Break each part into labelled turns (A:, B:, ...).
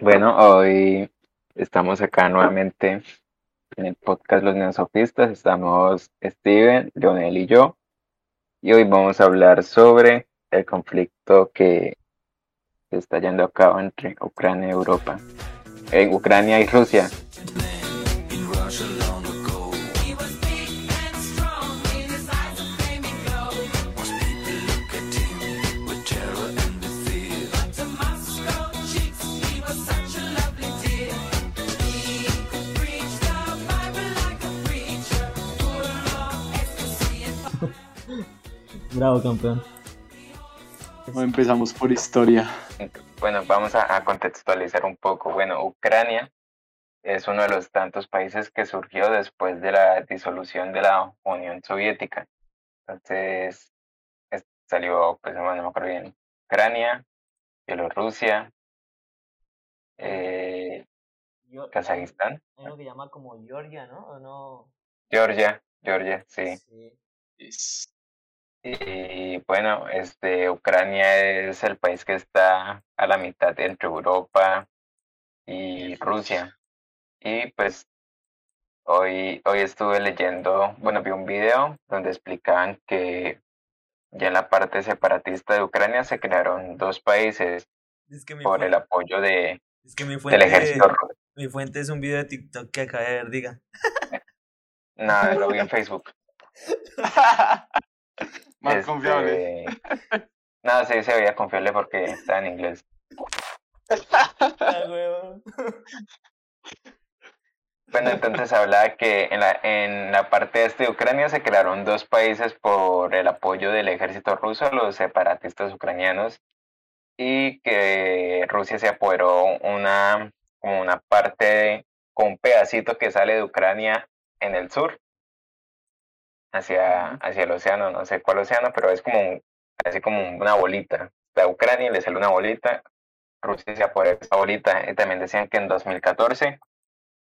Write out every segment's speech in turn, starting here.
A: Bueno, hoy estamos acá nuevamente en el podcast Los Neosofistas. Estamos Steven, Leonel y yo. Y hoy vamos a hablar sobre el conflicto que está yendo a cabo entre Ucrania y Europa. En Ucrania y Rusia.
B: Bravo, campeón.
C: empezamos por historia.
A: Bueno, vamos a, contextualizar un poco. Bueno, Ucrania es uno de los tantos países que surgió después de la disolución de la Unión Soviética. Entonces, salió, pues no me acuerdo bien, Ucrania, Bielorrusia, eh, Kazajistán.
B: Hay uno que llama como Georgia, ¿no? ¿O no?
A: Georgia, Georgia, sí. sí. Y bueno, este, Ucrania es el país que está a la mitad entre Europa y Rusia. Y pues hoy, hoy estuve leyendo, bueno, vi un video donde explicaban que ya en la parte separatista de Ucrania se crearon dos países por el apoyo de,
B: es que mi fuente, del ejército Mi fuente es un video de TikTok que acaba de ver, diga.
A: No, lo vi en Facebook.
C: Más este, confiable.
A: No, sí, se veía confiable porque está en inglés. bueno, entonces hablaba que en la, en la parte este de Ucrania se crearon dos países por el apoyo del ejército ruso, los separatistas ucranianos, y que Rusia se apoderó una, como una parte, con un pedacito que sale de Ucrania en el sur, hacia, hacia el océano, no sé cuál océano, pero es como así como una bolita. La Ucrania le sale una bolita, Rusia se apoderó esa bolita. Y también decían que en 2014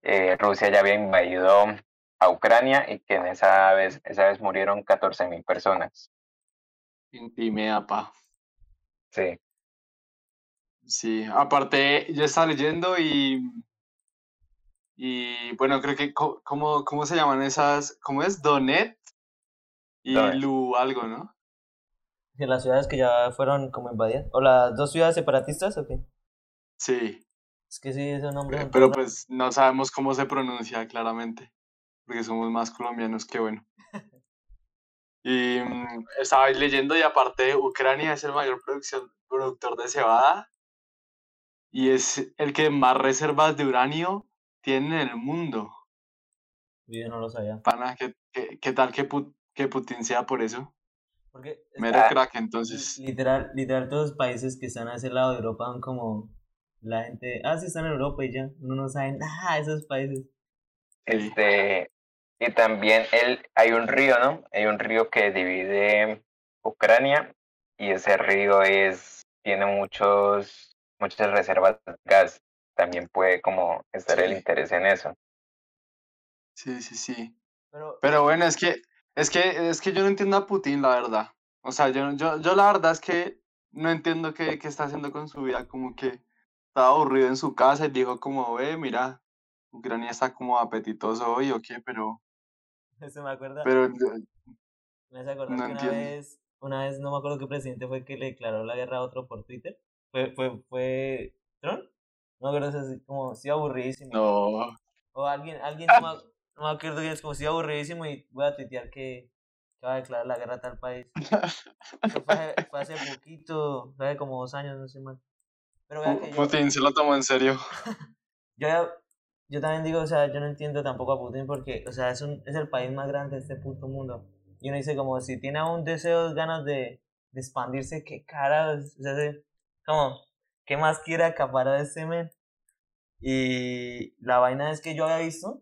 A: eh, Rusia ya había invadido a Ucrania y que en esa vez, esa vez murieron 14 mil personas.
C: Intimea, pa.
A: Sí.
C: Sí, aparte, yo estaba leyendo y y bueno, creo que, ¿cómo, cómo se llaman esas? ¿Cómo es? Donet y Lu algo, ¿no?
B: ¿De las ciudades que ya fueron como invadidas? ¿O las dos ciudades separatistas o qué?
C: Sí.
B: Es que sí, ese nombre.
C: Eh, pero pues no sabemos cómo se pronuncia claramente, porque somos más colombianos que bueno. y mm, estaba leyendo y aparte Ucrania es el mayor producción, productor de cebada y es el que más reservas de uranio tiene en el mundo.
B: Yo no lo sabía.
C: Pana, ¿qué, qué, tal que, que Putin sea por eso? Porque Mero crack, entonces.
B: Literal, literal, todos los países que están a ese lado de Europa son como la gente, ah, sí están en Europa y ya, uno no sabe nada de esos países.
A: Este, y también el, hay un río, ¿no? Hay un río que divide Ucrania y ese río es, tiene muchos, muchas reservas de gas también puede como estar el interés en eso.
C: Sí, sí, sí. Pero, Pero bueno, es que, es que, es que yo no entiendo a Putin, la verdad. O sea, yo, yo, yo la verdad es que no entiendo qué, qué está haciendo con su vida, como que estaba aburrido en su casa y dijo como, ve, mira, Ucrania está como apetitoso hoy o qué, pero...
B: Eso me acuerda.
C: Pero...
B: Me hace acordar no que una vez, una vez, no me acuerdo qué presidente fue que le declaró la guerra a otro por Twitter. Fue, fue, fue Trump. No creo que así como si aburridísimo.
C: No.
B: O alguien, alguien no, me, no me acuerdo quién es como si aburridísimo y voy a tuitear que, que, va a declarar la guerra a tal país. fue, fue, hace poquito, fue hace como dos años, no sé mal.
C: Pero vea que Putin se lo tomó en serio.
B: yo, yo también digo, o sea, yo no entiendo tampoco a Putin porque, o sea, es, un, es el país más grande de este puto mundo. Y uno dice como si tiene aún deseos, ganas de, de expandirse, qué cara, o sea, como ¿qué más quiere acaparar ese men? Y la vaina es que yo había visto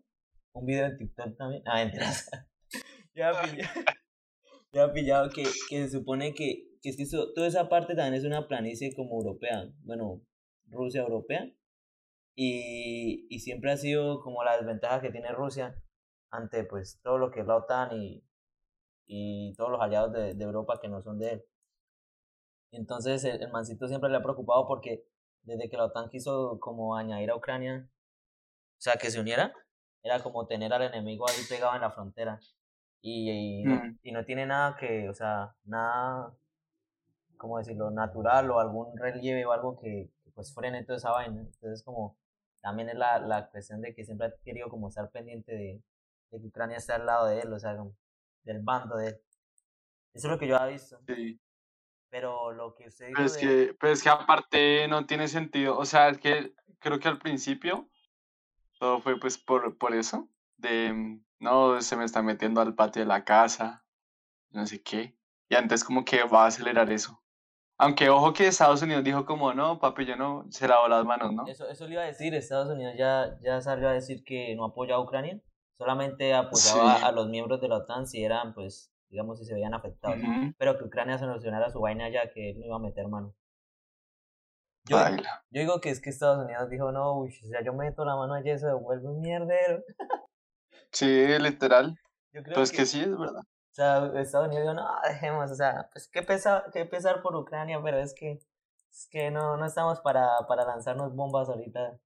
B: un video en TikTok también. Ah, mentiras. ya pillado, ya pillado que, que se supone que, que es que toda esa parte también es una planicie como europea. Bueno, Rusia europea. Y, y siempre ha sido como la desventaja que tiene Rusia ante pues todo lo que es la OTAN y, y todos los aliados de, de Europa que no son de él. Entonces el, mancito siempre le ha preocupado porque desde que la OTAN quiso como añadir a Ucrania, o sea, que se uniera, era como tener al enemigo ahí pegado en la frontera. Y, y, no,
C: Mm.
B: y no tiene nada que, o sea, nada, ¿cómo decirlo?, natural o algún relieve o algo que, que, pues frene toda esa vaina. Entonces como también es la, la cuestión de que siempre ha querido como estar pendiente de, de que Ucrania esté al lado de él, o sea, como del bando de él. Eso es lo que yo había visto.
C: Sí.
B: Pero lo que usted dijo
C: Pero es,
B: de-
C: que, pero es que aparte no tiene sentido. O sea, es que creo que al principio todo fue pues por, por eso. De mm, no, se me está metiendo al patio de la casa, no sé qué. Y antes como que va a acelerar eso. Aunque ojo que Estados Unidos dijo como no, papi, yo no, se lavó las manos, ¿no?
B: Eso, eso le iba a decir, Estados Unidos ya, ya salió a decir que no apoya a Ucrania, solamente apoyaba
C: Sí.
B: a los miembros de la OTAN si eran, pues, digamos, si se veían afectados,
C: Ujú,
B: pero que Ucrania solucionara su vaina ya, que él no iba a meter mano. Yo, yo digo que es que Estados Unidos dijo, no, uy, o sea, yo meto la mano allí, eso devuelve un mierdero.
C: Sí, literal.
B: Yo creo
C: Pues
B: que,
C: que sí, es verdad.
B: o sea, Estados Unidos dijo, no, dejemos, o sea, pues qué pesar, qué pesar por Ucrania, pero es que, es que no, no estamos para, para lanzarnos bombas ahorita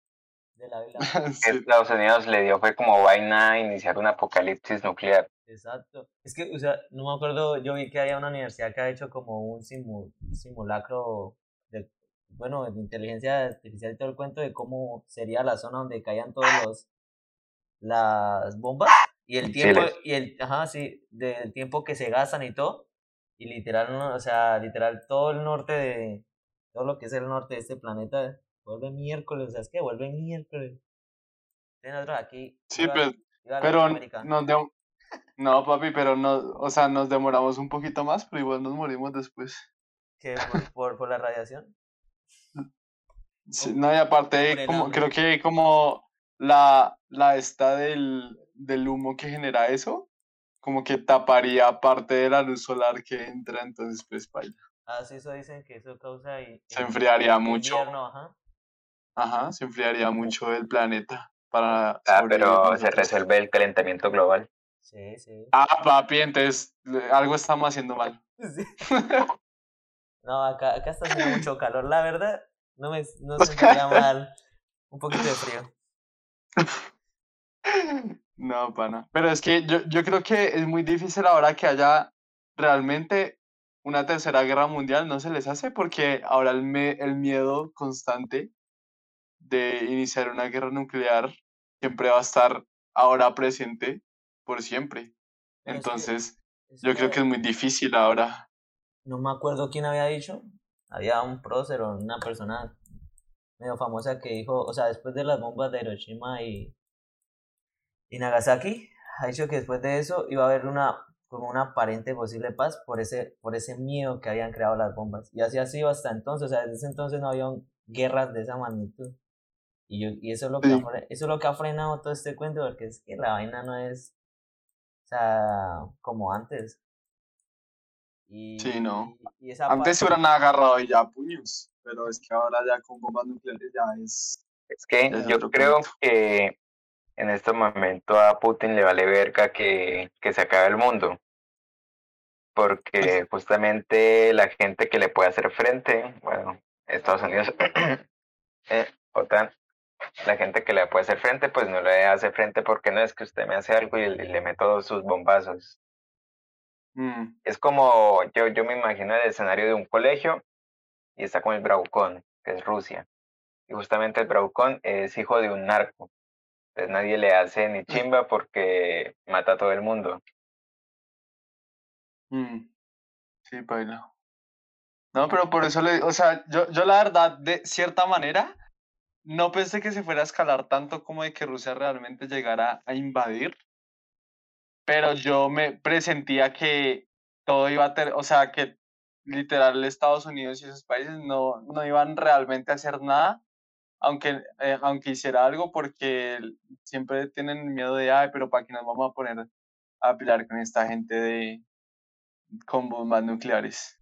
B: de la vida.
A: que
C: Sí.
A: Estados Unidos le dio fue como vaina iniciar un apocalipsis nuclear.
B: Exacto. Es que, o sea, no me acuerdo, yo vi que había una universidad que ha hecho como un simu- simulacro bueno, de inteligencia artificial y todo el cuento de cómo sería la zona donde caían todos los, las bombas y el tiempo, y el, ajá, sí, del tiempo que se gastan y todo. Y literal, o sea, literal, todo el norte de, todo lo que es el norte de este planeta vuelve miércoles, o sea, es que vuelve miércoles. Nosotros aquí,
C: Sí,
B: viva-
C: pero, pero nos de- no, papi, pero no, o sea, nos demoramos un poquito más, pero igual nos morimos después.
B: por, por, por la radiación.
C: Sí, no, y aparte, como, creo que como la, la esta del, del humo que genera eso, como que taparía parte de la luz solar que entra, entonces pues baila.
B: Ah, sí, eso dicen que eso causa y,
C: Se enfriaría mucho.
B: invierno, ajá.
C: Ajá, se enfriaría mucho el planeta para
A: Ah, pero se resuelve el calentamiento global.
B: Sí, sí.
C: Ah, papi, entonces eh, algo estamos haciendo mal.
B: Sí. No, acá, acá está haciendo mucho calor, la verdad. No me no se me da mal. Un poquito de frío.
C: No, pana. Pero es que yo, yo creo que es muy difícil ahora que haya realmente una tercera guerra mundial, no se les hace porque ahora el, me- el miedo constante de iniciar una guerra nuclear siempre va a estar ahora presente por siempre.
B: Pero es que
C: Entonces, yo creo que es muy difícil ahora.
B: No me acuerdo quién había dicho. Había un prócer o una persona medio famosa que dijo, o sea, después de las bombas de Hiroshima y, y Nagasaki, ha dicho que después de eso iba a haber una como una aparente posible paz por ese, por ese miedo que habían creado las bombas. Y así ha sido hasta entonces, o sea, desde ese entonces no había guerras de esa magnitud. Y, yo, y eso, es lo que ha,
C: Sí.
B: fre- eso es lo que ha frenado todo este cuento, porque es que la vaina no es, o sea, como antes. Y,
C: Sí, no.
B: y esa
C: Antes se hubieran agarrado ya a puños, pero es que ahora ya con bombas nucleares ya es...
A: Es que
C: Es
A: yo creo
C: punto.
A: que en este momento a Putin le vale verga que, que se acabe el mundo. Porque justamente la gente que le puede hacer frente, bueno, Estados Unidos, eh, OTAN, la gente que le puede hacer frente, pues no le hace frente porque no es que usted me hace algo y le, le meto sus bombazos.
C: Mm,
A: Es como, yo, yo me imagino el escenario de un colegio y está con el Bravucón, que es Rusia. Y justamente el Bravucón es hijo de un narco. Entonces nadie le hace ni chimba porque mata a todo el mundo.
C: mm. Sí, baila. No, pero por eso le, o sea, yo, yo la verdad, de cierta manera, no pensé que se fuera a escalar tanto como de que Rusia realmente llegara a invadir, pero yo me presentía que todo iba a tener, o sea, que literal Estados Unidos y esos países no, no iban realmente a hacer nada, aunque, eh, aunque hiciera algo, porque siempre tienen miedo de, ay, pero ¿para qué nos vamos a poner a pelear con esta gente de con bombas nucleares?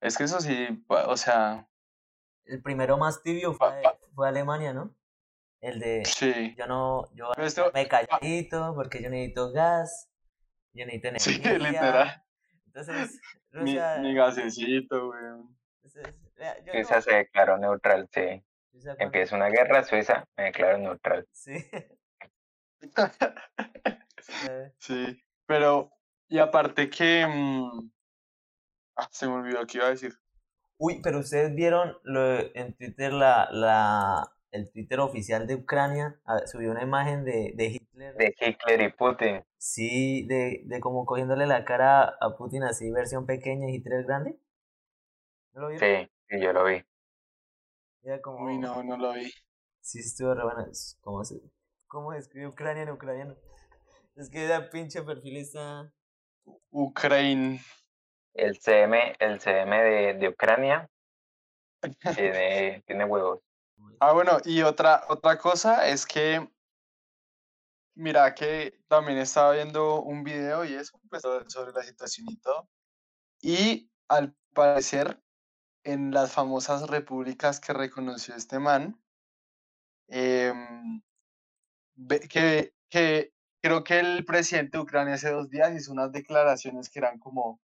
C: Es que eso sí, o sea,
B: El primero más tibio
C: Pa-
B: fue,
C: pa-
B: fue Alemania, ¿no? El de
C: sí,
B: yo no, yo
C: esto-
B: me calladito porque yo necesito gas, yo necesito
C: sí,
B: energía.
C: literal.
B: Entonces,
C: Mi,
B: Rusia,
C: mi gasecito, weón.
A: Que
B: no-
A: se declaró neutral, sí. Empieza una guerra, Suiza me declaro neutral.
B: Sí.
C: sí, pero, y aparte que... Mm, ah, se me olvidó qué iba a decir.
B: Uy, pero ustedes vieron lo, en Twitter la, la, el Twitter oficial de Ucrania subió una imagen de, de, Hitler.
A: De Hitler y Putin.
B: Sí, de, de como cogiéndole la cara a Putin así, versión pequeña y Hitler grande.
A: ¿No lo vieron? Sí, sí, yo lo vi.
C: como... Uy, no, no lo vi.
B: Sí, estuvo re bueno. ¿Cómo se, cómo escribe Ucrania en ucraniano? Es que esa pinche perfilista.
C: Ucrania.
A: El CM, el CM de, de Ucrania tiene, tiene huevos.
C: Ah, bueno, y otra, otra cosa es que, mira que también estaba viendo un video y eso, pues, sobre la situación y todo. Y al parecer, en las famosas repúblicas que reconoció este man, em, que, que creo que el presidente de Ucrania hace dos días hizo unas declaraciones que eran como,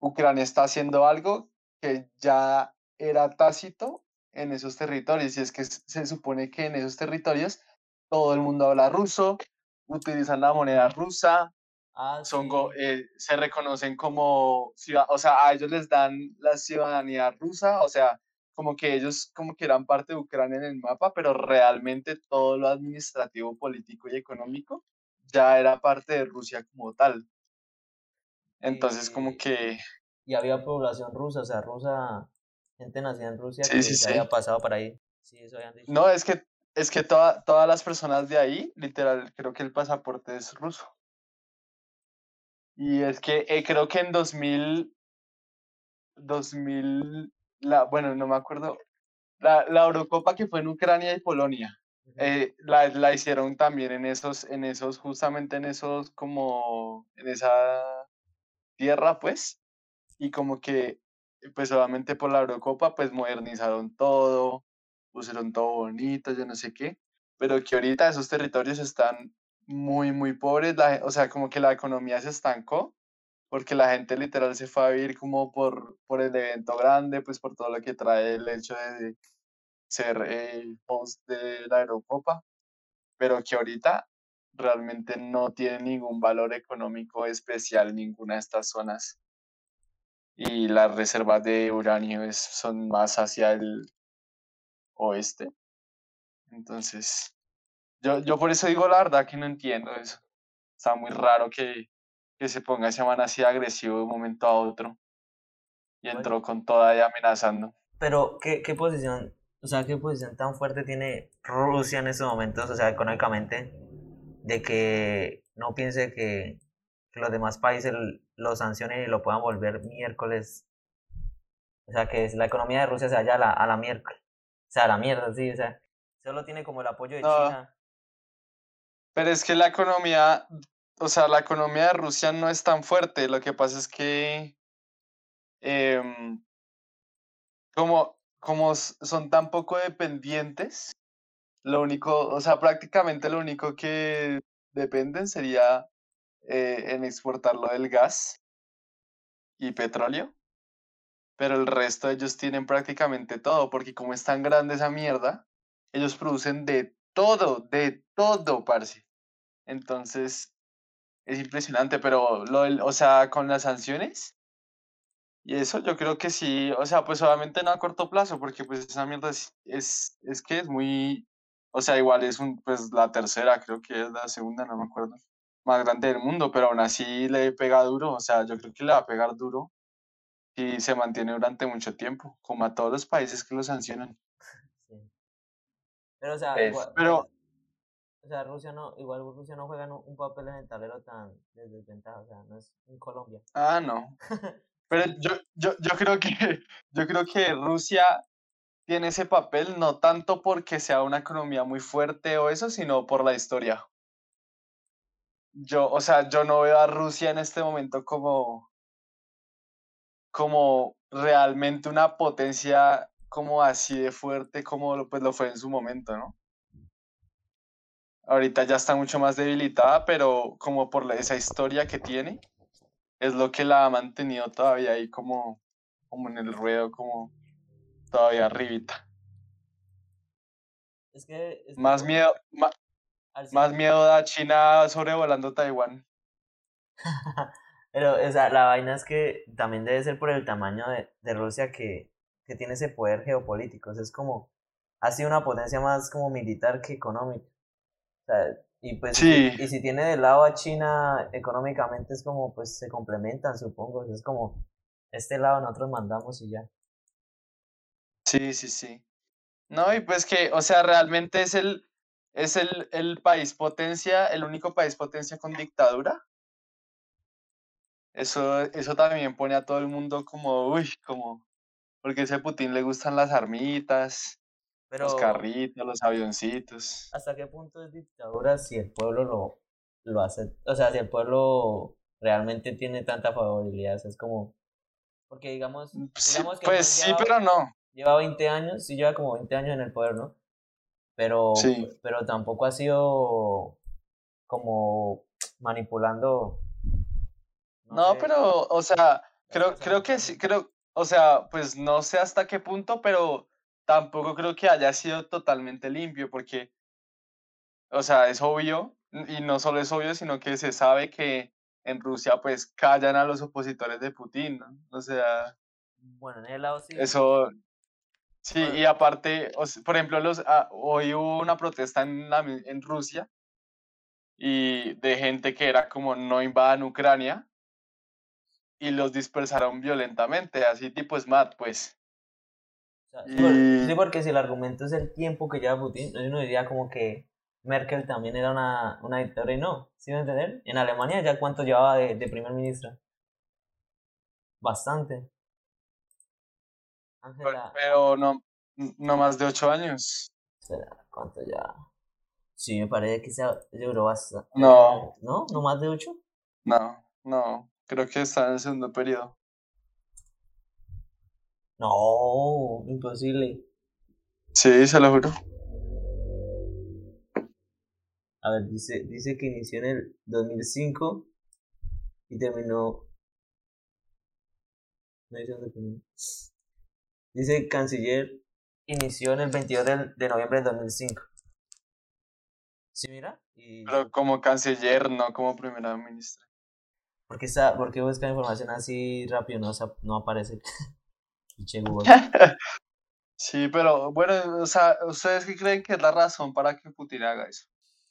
C: Ucrania está haciendo algo que ya era tácito en esos territorios. Y es que se supone que en esos territorios todo el mundo habla ruso, utilizan la moneda rusa, ah, son eh, se reconocen como, o sea, a ellos les dan la ciudadanía rusa, o sea, como que ellos como que eran parte de Ucrania en el mapa, pero realmente todo lo administrativo, político y económico ya era parte de Rusia como tal. Entonces, como que...
B: Y había población rusa, o sea, rusa gente nacida en Rusia que se había pasado por ahí.
C: No, es que, es que toda, todas las personas de ahí, literal, creo que el pasaporte es ruso. Y es que eh, creo que en 2000, 2000, la, bueno, no me acuerdo, la, la Eurocopa que fue en Ucrania y Polonia, eh, la, la, hicieron también en esos, en esos, justamente en esos, como, en esa tierra, pues, y como que pues obviamente por la Eurocopa, pues modernizaron todo, pusieron todo bonito, yo no sé qué, pero que ahorita esos territorios están muy, muy pobres, o sea, como que la economía se estancó, porque la gente literal se fue a vivir como por, por el evento grande, pues por todo lo que trae el hecho de ser el host de la Eurocopa, pero que ahorita realmente no tiene ningún valor económico especial ninguna de estas zonas y las reservas de uranio son más hacia el oeste. Entonces, yo, yo por eso digo la verdad que no entiendo eso. Está muy raro que, que se ponga ese man así agresivo de un momento a otro. Y entró con toda y amenazando.
B: Pero, ¿qué, ¿qué posición, o sea, qué posición tan fuerte tiene Rusia en estos momentos, o sea, económicamente, de que no piense que que los demás países lo sancionen y lo puedan volver miércoles. O sea, que la economía de Rusia se vaya a la, a la miércoles. O sea, a la mierda, sí, o sea, solo tiene como el apoyo de China.
C: Pero es que la economía, o sea, la economía de Rusia no es tan fuerte. Lo que pasa es que, em, como, como son tan poco dependientes, lo único, o sea, prácticamente lo único que dependen sería eh, en exportarlo del gas y petróleo, pero el resto ellos tienen prácticamente todo, porque como es tan grande esa mierda, ellos producen de todo, de todo, parce. Entonces, es impresionante, pero lo o sea, con las sanciones y eso yo creo que sí, o sea, pues obviamente no a corto plazo, porque pues esa mierda es, es, es que es muy, o sea, igual es un, pues la tercera, creo que es la segunda, no me acuerdo más grande del mundo, pero aún así le pega duro, o sea, yo creo que le va a pegar duro y se mantiene durante mucho tiempo, como a todos los países que lo sancionan.
B: Pero, o sea, igual, pero, o sea, Rusia no, igual Rusia no juega un papel en el tablero tan desventaja, o sea, no es en Colombia.
C: Ah, no. Pero yo, yo, yo creo que yo creo que Rusia tiene ese papel no tanto porque sea una economía muy fuerte o eso, sino por la historia yo, o sea, yo no veo a Rusia en este momento como, como realmente una potencia como así de fuerte como lo, pues lo fue en su momento, ¿no? Ahorita ya está mucho más debilitada, pero como por esa historia que tiene, es lo que la ha mantenido todavía ahí como, como en el ruedo, como todavía arribita.
B: Es que...
C: más miedo, más miedo da China sobrevolando Taiwán.
B: Pero, o sea, la vaina es que también debe ser por el tamaño de, de Rusia que, que, tiene ese poder geopolítico. O sea, es como, ha sido una potencia más como militar que económica. O sea, y pues, sí. y, si tiene de lado a China económicamente es como, pues se complementan, supongo. es como, este lado nosotros mandamos y ya.
C: Sí, sí, sí. No, y pues que, o sea, realmente es el, es el, el país potencia, el único país potencia con dictadura. Eso, eso también pone a todo el mundo como, uy, como, porque a ese Putin le gustan las armitas, los carritos, los avioncitos.
B: ¿Hasta qué punto es dictadura si el pueblo lo, lo hace? O sea, si el pueblo realmente tiene tanta favorabilidad, es como, porque digamos,
C: mm, digamos que pues sí, pero no.
B: Lleva 20 años, sí lleva como 20 años en el poder, ¿no? Pero, pero tampoco ha sido como manipulando
C: no, pero, o sea, creo, creo que sí, creo, o sea, pues no sé hasta qué punto, pero tampoco creo que haya sido totalmente limpio, porque, o sea, es obvio, y no solo es obvio, sino que se sabe que en Rusia, pues, callan a los opositores de Putin, ¿no? O sea...
B: Bueno, en el lado sí.
C: Eso... Sí, y aparte, por ejemplo, los, ah, hoy hubo una protesta en, en Rusia y de gente que era como no invadan Ucrania, y los dispersaron violentamente, así tipo SMAT, pues.
B: Sí, porque si el argumento es el tiempo que lleva Putin, uno diría como que Merkel también era una, una dictadora y no, ¿sí me entender? En Alemania ya cuánto llevaba de, de primer ministra. Bastante.
C: Pero no, no más de ocho años.
B: ¿Cuánto ya? Sí, me parece que se duró bastante.
C: No.
B: ¿No? ¿No más de ocho?
C: No, no. Creo que está en el segundo periodo.
B: No, imposible.
C: Sí, se lo juro.
B: A ver, dice, dice que inició en el 2005 y terminó. No dice canciller inició en el 22 de, de noviembre del 2005. ¿Sí, mira?
C: Pero como canciller, no como primera ministra.
B: ¿Por qué, está, por qué busca información así rápido? No, no aparece.
C: sí, pero bueno, o sea, ¿ustedes qué creen que es la razón para que Putin haga eso?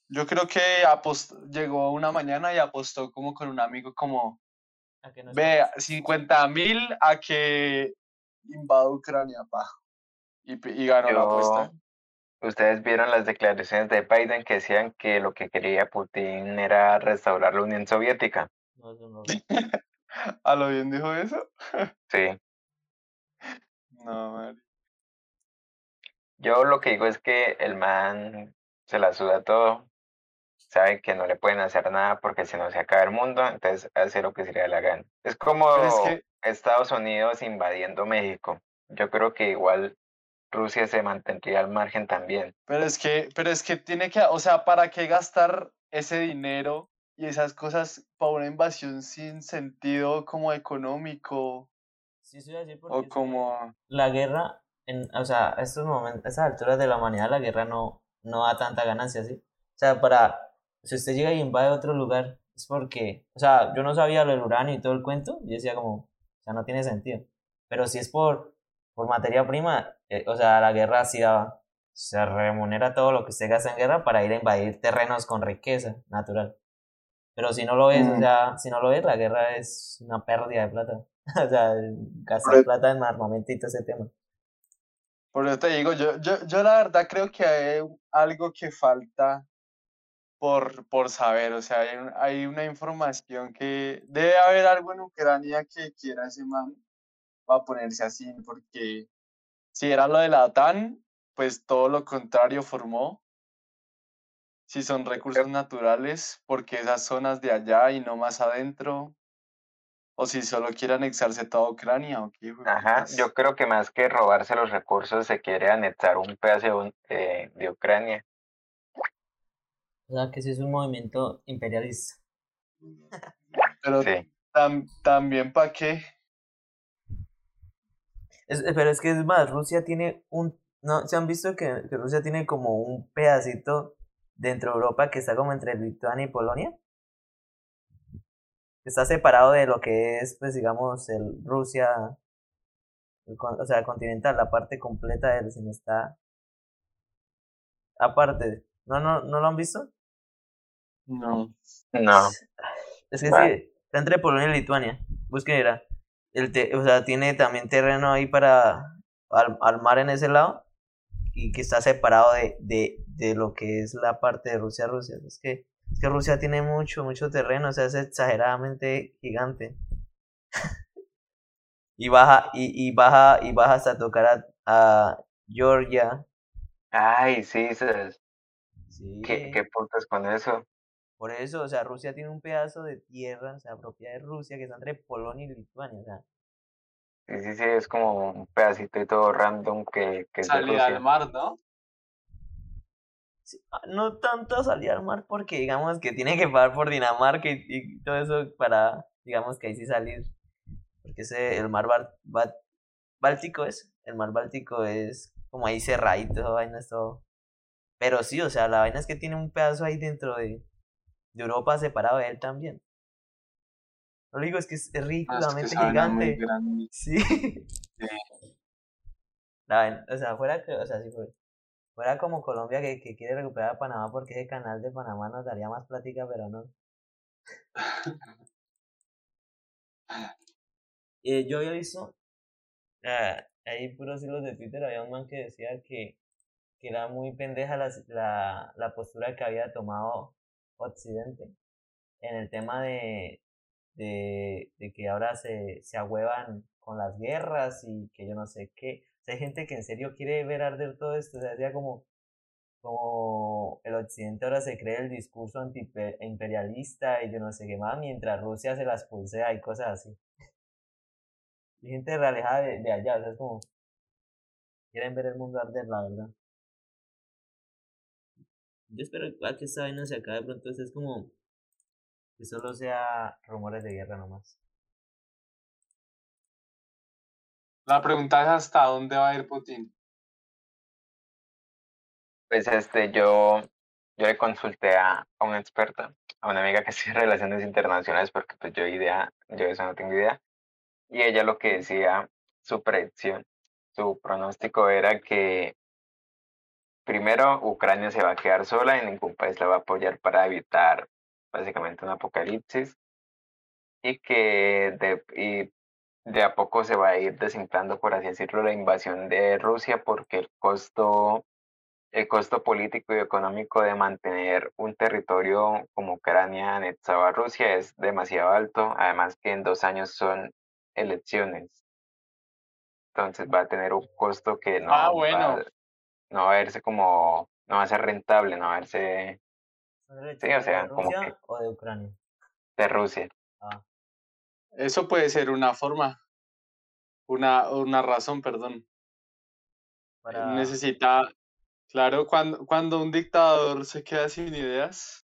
C: Yo creo que llegó una mañana y apostó como con un amigo como, ve, 50 mil a que invada Ucrania, pa. Y, y ganó la apuesta.
A: Ustedes vieron las declaraciones de Biden que decían que lo que quería Putin era restaurar la Unión Soviética.
C: ¿A lo bien dijo eso?
A: Sí.
C: No, Mari.
A: Yo lo que digo es que el man se la suda todo, sabe que no le pueden hacer nada porque si no se acaba el mundo, entonces hace lo que se le da la gana. Es como Estados Unidos invadiendo México. Yo creo que igual Rusia se mantendría al margen también.
C: Pero es que, pero es que tiene que, o sea, ¿para qué gastar ese dinero y esas cosas para una invasión sin sentido como económico.
B: Sí, sí, decir
C: o como...
B: La guerra, en, o sea, a estos momentos, a estas alturas de la humanidad, la guerra no, no da tanta ganancia, ¿sí? O sea, para, si usted llega y invade otro lugar, es porque, o sea, yo no sabía lo del uranio y todo el cuento, y decía como, o sea, no tiene sentido. Pero si es por, por materia prima, eh, o sea, la guerra sí daba, se remunera todo lo que usted gasta en guerra para ir a invadir terrenos con riqueza natural. Pero si no lo ves, o sea, si no lo ves, la guerra es una pérdida de plata. o sea, gastar plata en armamento y todo ese tema.
C: Por eso te digo, yo, yo, yo la verdad creo que hay algo que falta por, por saber, o sea, hay, hay una información que debe haber algo en Ucrania que quiera ese man para ponerse así, porque si era lo de la OTAN, pues todo lo contrario formó si son recursos naturales, porque esas zonas de allá y no más adentro, o si solo quiere anexarse toda Ucrania. ¿o qué,
A: Ajá, yo creo que más que robarse los recursos, se quiere anexar un pedazo de, de Ucrania.
B: O sea, que ese es un movimiento imperialista.
C: Pero también, ¿para qué?
B: pero es que es más, Rusia tiene un no, ¿se han visto que, que Rusia tiene como un pedacito dentro de Europa que está como entre Lituania y Polonia? Está separado de lo que es, pues digamos, el Rusia, o sea, continental, la parte completa de él, está aparte. ¿No, no, ¿No lo han visto?
C: No.
A: No.
B: Es que sí, está entre Polonia y Lituania. Busquen, era. El te, o sea, tiene también terreno ahí para al, al, mar en ese lado y que está separado de, de, de lo que es la parte de Rusia, Rusia. Es que, es que Rusia tiene mucho, mucho terreno, o sea, es exageradamente gigante. y baja, y, y baja, y baja hasta tocar a, a Georgia.
A: Ay, sí, sí. ¿Qué, ¿Qué puntos con eso?
B: Por eso, o sea, Rusia tiene un pedazo de tierra, o sea, propiedad de Rusia, que está entre Polonia y Lituania, o sea.
A: Sí, sí, sí, es como un pedacito y todo random que, que
C: Salida al mar, ¿no?
B: Ah, no tanto salir al mar porque digamos que tiene que pagar por Dinamarca y, todo eso para, digamos que ahí sí salir. Porque ese, el mar Báltico es, el mar Báltico es como ahí cerradito, vaina es todo. Pero sí, o sea, la vaina es que tiene un pedazo ahí dentro de, de Europa separado de él también. Lo digo es que es ridículamente gigante. Sí. La, o sea, fuera que, o sea, si fuera, como Colombia que, que, quiere recuperar a Panamá porque ese canal de Panamá nos daría más plática, pero no. eh, yo había visto, eh, ahí puros hilos de Twitter, había un man que decía que, que era muy pendeja la, la, la postura que había tomado Occidente en el tema de, de, que ahora se, se ahuevan con las guerras y que yo no sé qué. hay gente que en serio quiere ver arder todo esto. O sea, sería como, como el occidente ahora se cree el discurso anti-imperialista y yo no sé qué más, mientras Rusia se las pulsea y cosas así. Y gente realejada de, de allá, o sea, es como, quieren ver el mundo arder, la verdad. Yo espero que esta vaina se acabe pronto, es como que solo sea rumores de guerra nomás.
C: La pregunta es hasta dónde va a ir Putin.
A: Pues este, yo, yo le consulté a, a una experta, a una amiga que hace relaciones internacionales, porque pues yo idea, yo eso no tengo idea. Y ella lo que decía, su predicción, su pronóstico era que primero Ucrania se va a quedar sola y ningún país la va a apoyar para evitar básicamente un apocalipsis, y que de, y de a poco se va a ir desinflando, por así decirlo, la invasión de Rusia, porque el costo, el costo político y económico de mantener un territorio como Ucrania anexado a Rusia es demasiado alto, además que en dos años son elecciones. Entonces va a tener un costo que no,
C: ah, bueno.
A: No va a verse como, no va a ser rentable, no va a verse Sí, o sea,
B: de Rusia o de Ucrania?
A: De Rusia.
B: Ah.
C: Eso puede ser una forma, una, una razón, perdón. Necesita, claro, cuando, cuando un dictador se queda sin ideas,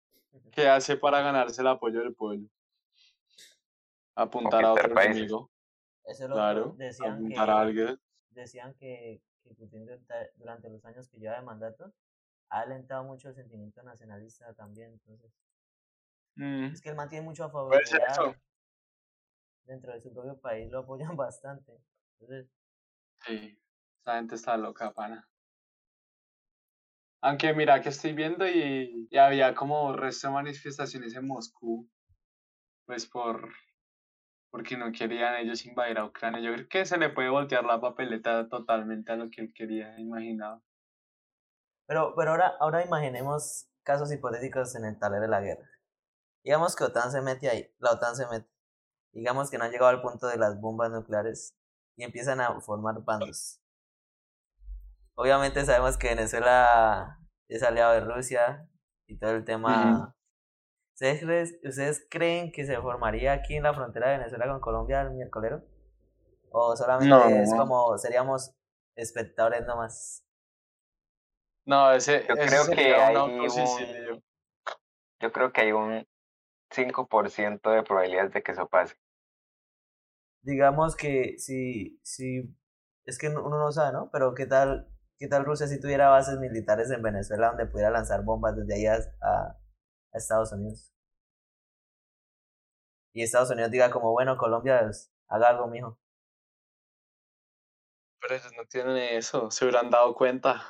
C: ¿qué hace para ganarse el apoyo del pueblo? Apuntar a otro enemigo.
B: Eso
C: claro,
B: decían
C: apuntar
B: que,
C: a alguien.
B: Decían que, que Putin durante los años que lleva de mandato ha alentado mucho el sentimiento nacionalista también, entonces.
C: Mm.
B: Es que él mantiene mucho a favor de Dentro de su propio país lo apoyan bastante. Entonces.
C: Sí, esa gente está loca, pana. Aunque mira que estoy viendo y, y había como resto de manifestaciones en Moscú, pues por porque no querían ellos invadir a Ucrania. Yo creo que se le puede voltear la papeleta totalmente a lo que él quería, imaginado.
B: Pero, pero ahora, ahora imaginemos casos hipotéticos en el tablero de la guerra. Digamos que OTAN se mete ahí, la OTAN se mete. Digamos que no han llegado al punto de las bombas nucleares y empiezan a formar bandos. Obviamente sabemos que Venezuela es aliado de Rusia y todo el tema. ¿Ustedes, ¿Ustedes creen que se formaría aquí en la frontera de Venezuela con Colombia el miércoles? ¿O solamente es como seríamos espectadores nomás?
C: No, ese,
A: yo creo que hay un, Yo creo que hay un 5% de probabilidades de que eso pase.
B: Digamos que si, si, es que uno no sabe, ¿no? Pero qué tal ¿Qué tal Rusia si tuviera bases militares en Venezuela donde pudiera lanzar bombas desde ahí a, a Estados Unidos? Y Estados Unidos diga como, bueno, Colombia, pues, haga algo, mijo.
C: Pero ellos no tienen eso, se hubieran dado cuenta.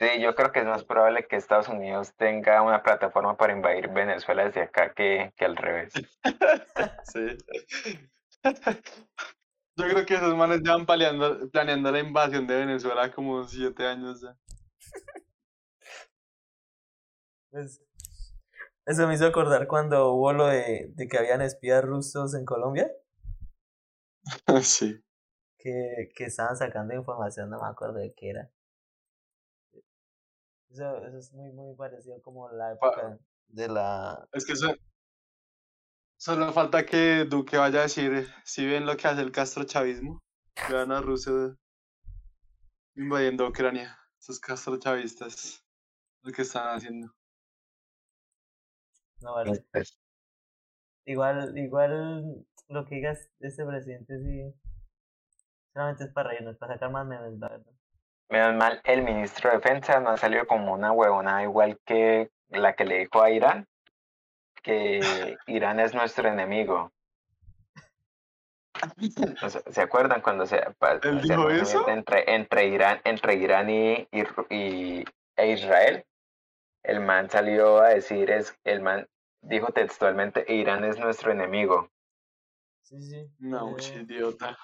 A: Sí, yo creo que es más probable que Estados Unidos tenga una plataforma para invadir Venezuela desde acá que, que al revés.
C: sí. Yo creo que esos manes llevan planeando, planeando la invasión de Venezuela como siete años ya.
B: Pues, eso me hizo acordar cuando hubo lo de, de que habían espías rusos en Colombia.
C: sí.
B: Que, que estaban sacando información, no me acuerdo de qué era. Eso, eso es muy, muy parecido como la época de la...
C: Es que eso, solo falta que Duque vaya a decir, si ven lo que hace el Castro chavismo, vean a Rusia invadiendo Ucrania, esos Castro chavistas, lo que están haciendo.
B: No, vale. Igual, igual lo que digas este presidente sí, solamente es para reírnos, para sacar más memes, la verdad.
A: Menos mal, el ministro de Defensa no ha salido como una huevona igual que la que le dijo a Irán que Irán es nuestro enemigo. ¿Se acuerdan cuando se, entre entre Irán entre Irán y, y, e Israel? El man salió a decir es el man dijo textualmente Irán es nuestro enemigo.
B: Sí, sí.
C: No, eh, idiota.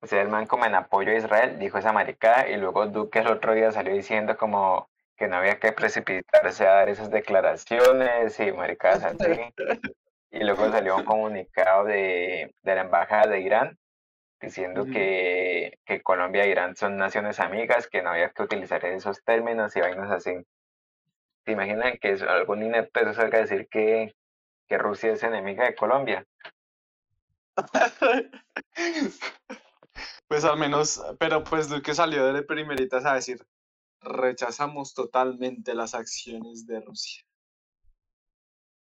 A: O sea, el man como en apoyo a Israel dijo esa maricada y luego Duque el otro día salió diciendo como que no había que precipitarse a dar esas declaraciones y maricadas así. y luego salió un comunicado de, de la Embajada de Irán diciendo que, que Colombia e Irán son naciones amigas, que no había que utilizar esos términos y vainas así. ¿Se imaginan que algún inepto eso salga a decir que, que Rusia es enemiga de Colombia?
C: pues al menos, pero pues que salió de primeritas a decir, rechazamos totalmente las acciones de Rusia.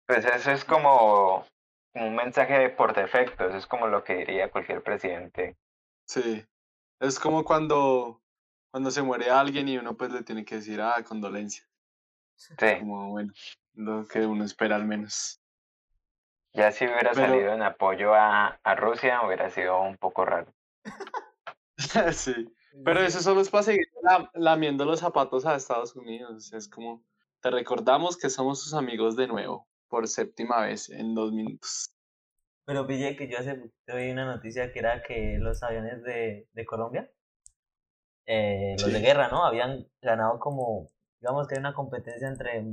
A: Pues eso es como un mensaje por defecto, eso es como lo que diría cualquier presidente.
C: Sí, es como cuando, cuando se muere alguien y uno pues le tiene que decir, ah, condolencia.
A: Sí.
C: Como bueno, lo que uno espera al menos.
A: Ya si hubiera salido en apoyo a, a Rusia, hubiera sido un poco raro.
C: sí. Pero eso solo es para seguir lamiendo los zapatos a Estados Unidos. Es como, te recordamos que somos sus amigos de nuevo, por séptima vez en dos minutos.
B: Pero pille que yo hace vi una noticia que era que los aviones de, de Colombia, eh, los de guerra, ¿no? Habían ganado como, digamos que hay una competencia entre,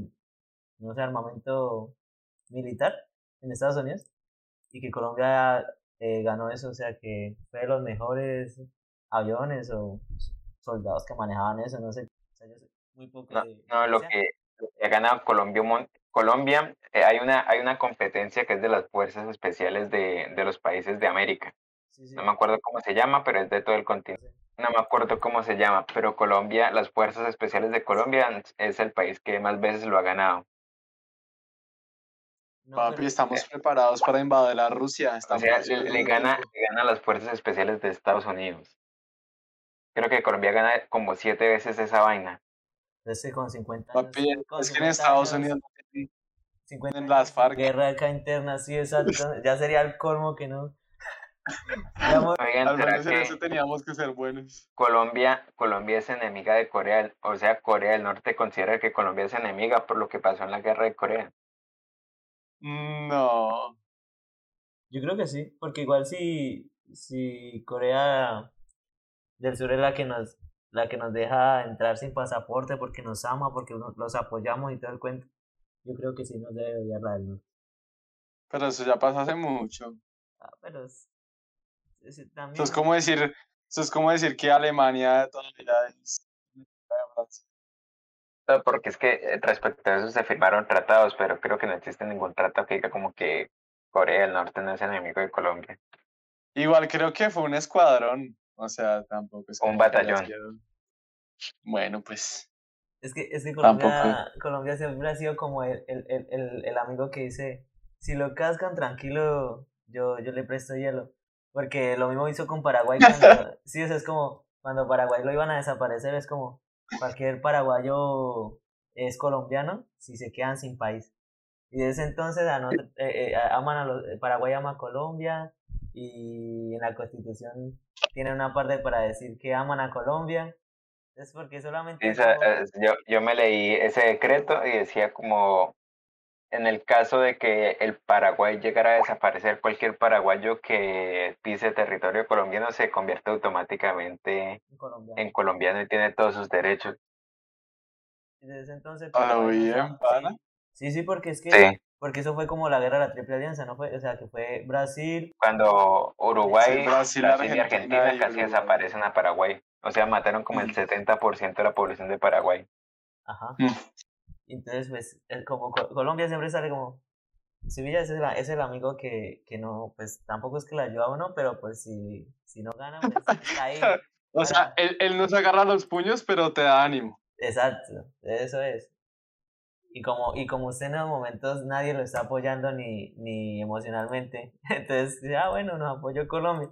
B: no sé, armamento militar en Estados Unidos y que Colombia eh, ganó eso, o sea que fue de los mejores aviones o soldados que manejaban eso, no sé. muy poco
A: no, lo que, ha ganado Colombia, Colombia eh, hay, una, hay una competencia que es de las fuerzas especiales de, de los países de América. No me acuerdo cómo se llama, pero es de todo el continente. No me acuerdo cómo se llama, pero Colombia, las fuerzas especiales de Colombia es el país que más veces lo ha ganado.
C: Papi, estamos preparados para invadir a Rusia.
A: o sea, le, gana, le gana a las fuerzas especiales de Estados Unidos. Creo que Colombia gana como siete veces esa vaina.
B: Ese con 50
C: Papi, es que en Estados Unidos no
B: 50
C: en las FARC.
B: Guerra acá interna, sí, exacto. ya sería el colmo que no.
C: Oigan, Al menos en eso teníamos que ser buenos.
A: Colombia, Colombia es enemiga de Corea, o sea, Corea del Norte considera que Colombia es enemiga por lo que pasó en la guerra de Corea.
C: No.
B: Yo creo que sí, porque igual si, si Corea del Sur es la que nos la que nos deja entrar sin pasaporte porque nos ama, porque los apoyamos y todo el cuento. Yo creo que sí nos debe odiar la del norte.
C: Pero eso ya pasó hace mucho.
B: Ah, pero es,
C: también... Eso es como decir, eso es como decir que Alemania todavía es
A: porque es que eh, respecto a eso se firmaron tratados, pero creo que no existe ningún tratado que diga como que Corea del Norte no es enemigo de Colombia.
C: Igual creo que fue un escuadrón. O sea, tampoco es
A: Un batallón.
C: Bueno, pues.
B: Es que, es que Colombia, Colombia siempre ha sido como el, el, el, el, amigo que dice, si lo cascan tranquilo, yo, yo le presto hielo. Porque lo mismo hizo con Paraguay. sí, o sea, es como, cuando Paraguay lo iban a desaparecer, es como cualquier paraguayo es colombiano si se quedan sin país. Y desde entonces eh, eh, aman a los, Paraguay ama a Colombia y en la constitución tiene una parte para decir que aman a Colombia. Es porque solamente...
A: yo, yo me leí ese decreto y decía como en el caso de que el Paraguay llegara a desaparecer, cualquier paraguayo que pise territorio colombiano se convierte automáticamente en colombiano, y tiene todos sus derechos.
B: Desde entonces...
C: Ah, bien,
B: sí. sí, porque es que... Porque eso fue como la guerra de la Triple Alianza, ¿no fue? O sea, que fue Brasil...
A: Cuando Uruguay, Brasil, y Argentina casi desaparecen a Paraguay. O sea, mataron como el 70% de la población de Paraguay.
B: Ajá. Entonces, pues, como Colombia siempre sale como, Sevilla es el, es el amigo que, que no, pues tampoco es que la ayuda a uno, pero pues si, si no gana, pues está ahí.
C: o sea, él, él no se agarra los puños, pero te da ánimo.
B: Exacto, eso es. Y como, y como usted en los momentos nadie lo está apoyando ni, ni emocionalmente, entonces, ah, bueno, nos apoyó Colombia.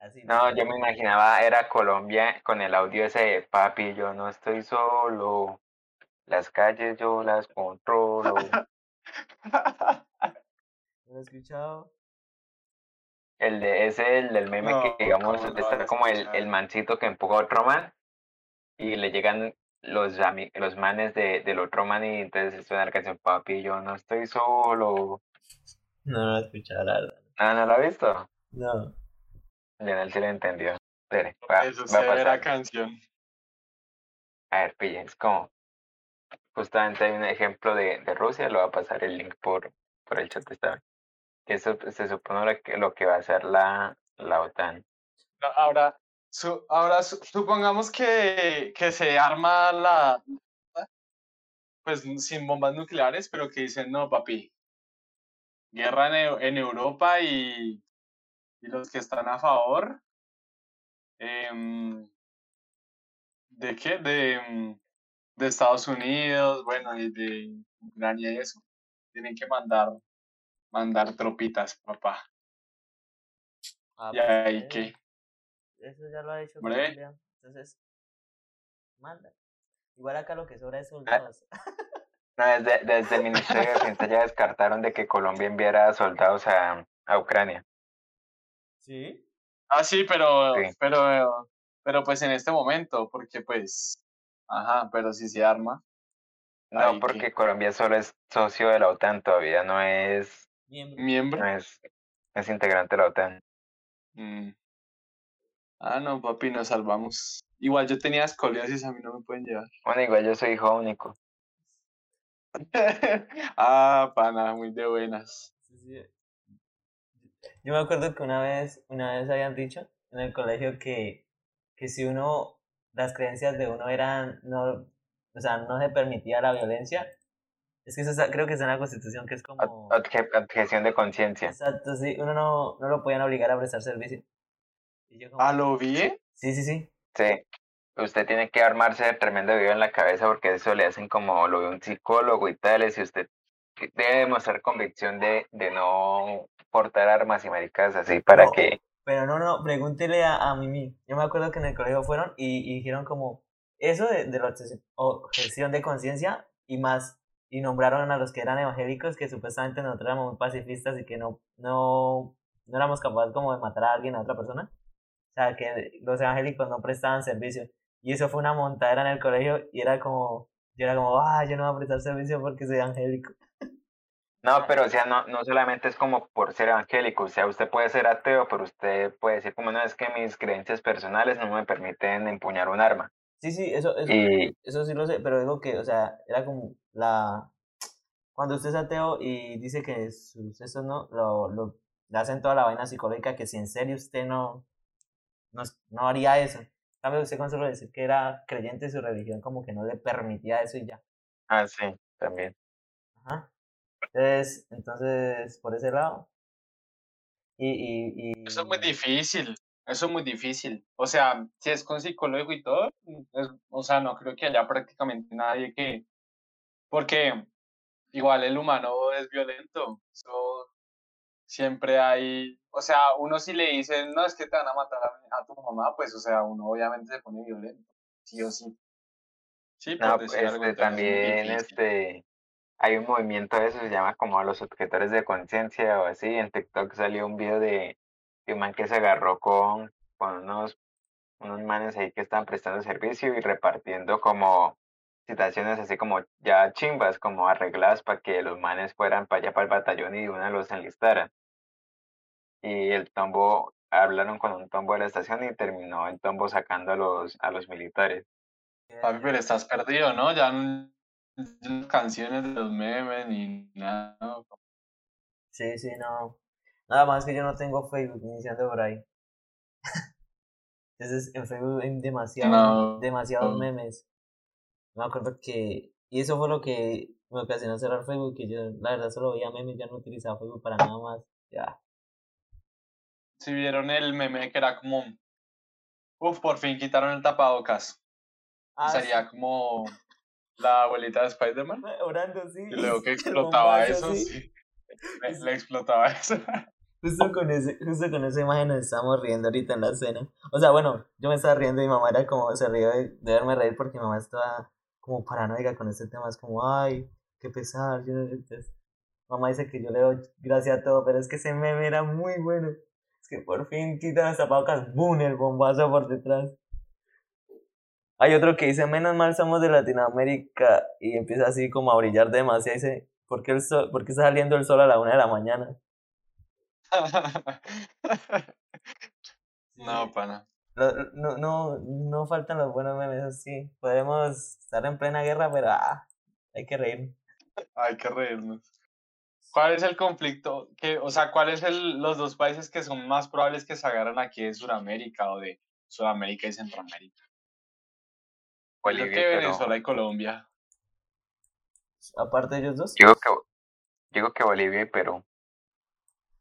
A: Así, no, yo me imaginaba, era Colombia con el audio ese de papi, yo no estoy solo, las calles yo las controlo.
B: ¿Lo he escuchado?
A: El de ese, el del meme que digamos está como el, el mancito que empuja a otro man y le llegan los los manes de, del otro man y entonces suena la canción Papi, yo no estoy solo.
B: No, no lo he escuchado, la verdad.
A: Ah, ¿no lo ha visto?
B: No.
A: Lionel sí lo entendió. Espere,
C: va, Eso va a pasar. la canción.
A: A ver, pille, es como justamente hay un ejemplo de, de Rusia, lo va a pasar el link por, por el chat esta Eso se supone que lo que va a hacer la, la OTAN.
C: Ahora, ahora supongamos que, que se arma la, pues sin bombas nucleares, pero que dicen, no, papi, guerra en, en Europa y, y, los que están a favor, eh, ¿de qué? De, em, de Estados Unidos, bueno, y de Ucrania y eso. Tienen que mandar, mandar tropitas, papá. Ah, ¿Y pues, ahí qué?
B: Eso ya lo ha hecho Colombia. Entonces, manda. Igual acá lo que sobra es ah, soldados.
A: No, desde, desde el Ministerio de Defensa ya descartaron de que Colombia enviara soldados a, a Ucrania.
B: ¿Sí?
C: Ah, sí, pero, pero, pero pues en este momento, porque pues Ajá, pero si se arma.
A: No, porque Colombia solo es socio de la OTAN, todavía no es
C: miembro.
A: No es, es integrante de la OTAN.
C: Mm. Ah, no, papi, nos salvamos. Igual yo tenía escoliosis, a mí no me pueden llevar.
A: Bueno, igual yo soy hijo único.
C: ah, pana, muy de buenas.
B: Yo me acuerdo que una vez, una vez habían dicho en el colegio que, que si uno las creencias de uno eran, no, o sea, no se permitía la violencia. Es que eso creo que es una constitución que es como...
A: objeción de conciencia.
B: Exacto, sí, uno no, no lo podían obligar a prestar servicio.
C: ¿A lo bien?
B: Sí, sí, sí.
A: Sí. Usted tiene que armarse de tremendo video en la cabeza porque eso le hacen como lo de un psicólogo y tales, y usted debe demostrar convicción de, de no portar armas y maricas así para que
B: pero no, no, pregúntele a, Mimi. Yo me acuerdo que en el colegio fueron y, dijeron como eso de, de la objeción de conciencia y más. Y nombraron a los que eran evangélicos, que supuestamente nosotros éramos muy pacifistas y que no, no, no éramos capaces como de matar a alguien, a otra persona. O sea, que los evangélicos no prestaban servicio. Y eso fue una montadera en el colegio y era como, yo era como, ah, yo no voy a prestar servicio porque soy evangélico.
A: No, pero o sea, no, no solamente es como por ser evangélico, o sea, usted puede ser ateo, pero usted puede decir como no es que mis creencias personales no me permiten empuñar un arma.
B: Sí, sí, eso, eso, eso sí lo sé, pero digo que, o sea, era como la... Cuando usted es ateo y dice que sus eso no, lo, lo, le hacen toda la vaina psicológica que si en serio usted no, no, no haría eso. También usted con solo decir que era creyente de su religión, como que no le permitía eso y ya.
A: Ah, sí, también.
B: Ajá. Entonces, entonces por ese lado. Y, y,
C: Eso es muy difícil. Eso es muy difícil. O sea, si es con psicólogo y todo, o sea, no creo que haya prácticamente nadie que. Porque igual el humano es violento. Siempre hay, o sea, uno si le dice, no, es que te van a matar a, tu mamá, pues, o sea, uno obviamente se pone violento, sí o sí.
A: Sí, no, este, también, este, hay un movimiento de eso, se llama como los objetores de conciencia o así, en TikTok salió un video de, un man que se agarró con, con unos, unos manes ahí que estaban prestando servicio y repartiendo como situaciones así como ya chimbas, como arregladas para que los manes fueran para allá para el batallón y de una los enlistaran. Y el tombo, hablaron con un tombo de la estación y terminó el tombo sacando a los, a los militares.
C: Papi, pero estás perdido, ¿no? Ya no, canciones de los memes ni nada.
B: Sí, sí, no. Nada más que yo no tengo Facebook iniciando por ahí. Entonces en Facebook hay demasiado, demasiados memes me acuerdo que, y eso fue lo que me ocasionó cerrar Facebook, que yo la verdad solo veía memes, ya no utilizaba Facebook para nada más, ya.
C: Si vieron el meme que era como, uff, por fin quitaron el tapabocas. Ah, Sería como la abuelita de Spider-Man.
B: Orando, sí.
C: Y luego que explotaba eso, sí. Le, explotaba eso.
B: Justo con, ese, justo con esa imagen nos estábamos riendo ahorita en la cena. O sea, bueno, yo me estaba riendo y mi mamá era como, se rió de, de verme reír porque mi mamá estaba como paranoica con este tema, es como, ay, qué pesar. Yo mamá dice que yo le doy gracias a todo, pero es que ese meme era muy bueno. Es que por fin quitan las tapabocas, ¡boom! El bombazo por detrás. Hay otro que dice, menos mal somos de Latinoamérica y empieza así como a brillar demasiado. Y dice, ¿por qué, el sol, ¿por qué está saliendo el sol a la una de la mañana?
C: no, pana
B: no, no, no faltan los buenos memes, así. Podemos estar en plena guerra, pero ah, hay que reír.
C: Hay que reírnos. ¿Cuál es el conflicto? Que, o sea, ¿cuáles son los dos países que son más probables que se agarren aquí de Sudamérica o de Sudamérica y Centroamérica? Bolivia que Venezuela y Colombia.
B: Aparte de ellos dos.
A: Digo que, digo que Bolivia y Perú.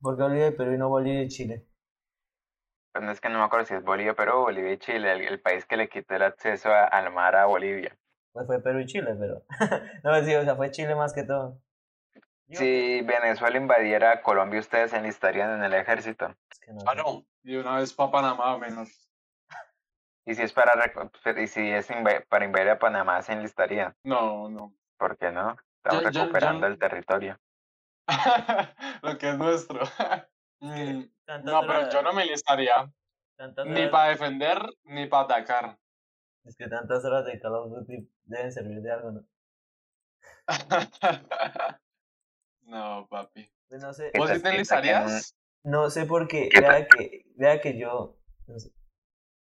B: ¿Por qué Bolivia y Perú y no Bolivia y Chile?
A: Pues no es que no me acuerdo si es Bolivia, pero Bolivia y Chile, el, país que le quitó el acceso al mar a Bolivia.
B: Pues fue Perú y Chile, pero. no, sí, o sea, fue Chile más que todo.
A: Si Venezuela invadiera Colombia, ¿ustedes se enlistarían en el ejército?
C: ah, no. Y una vez para Panamá o menos.
A: ¿Y si es para, y si es para invadir a Panamá, se enlistarían?
C: No, no.
A: ¿Por qué no? Estamos recuperando el territorio.
C: Lo que es nuestro. Mm, no, pero yo no me listaría. Ni para defender, ni para atacar.
B: Es que tantas horas de Call of Duty deben servir de algo, ¿no?
C: no, papi.
B: Pues no sé.
C: ¿Vos sí te listarías?
B: No sé por qué. Vea que, vea que yo.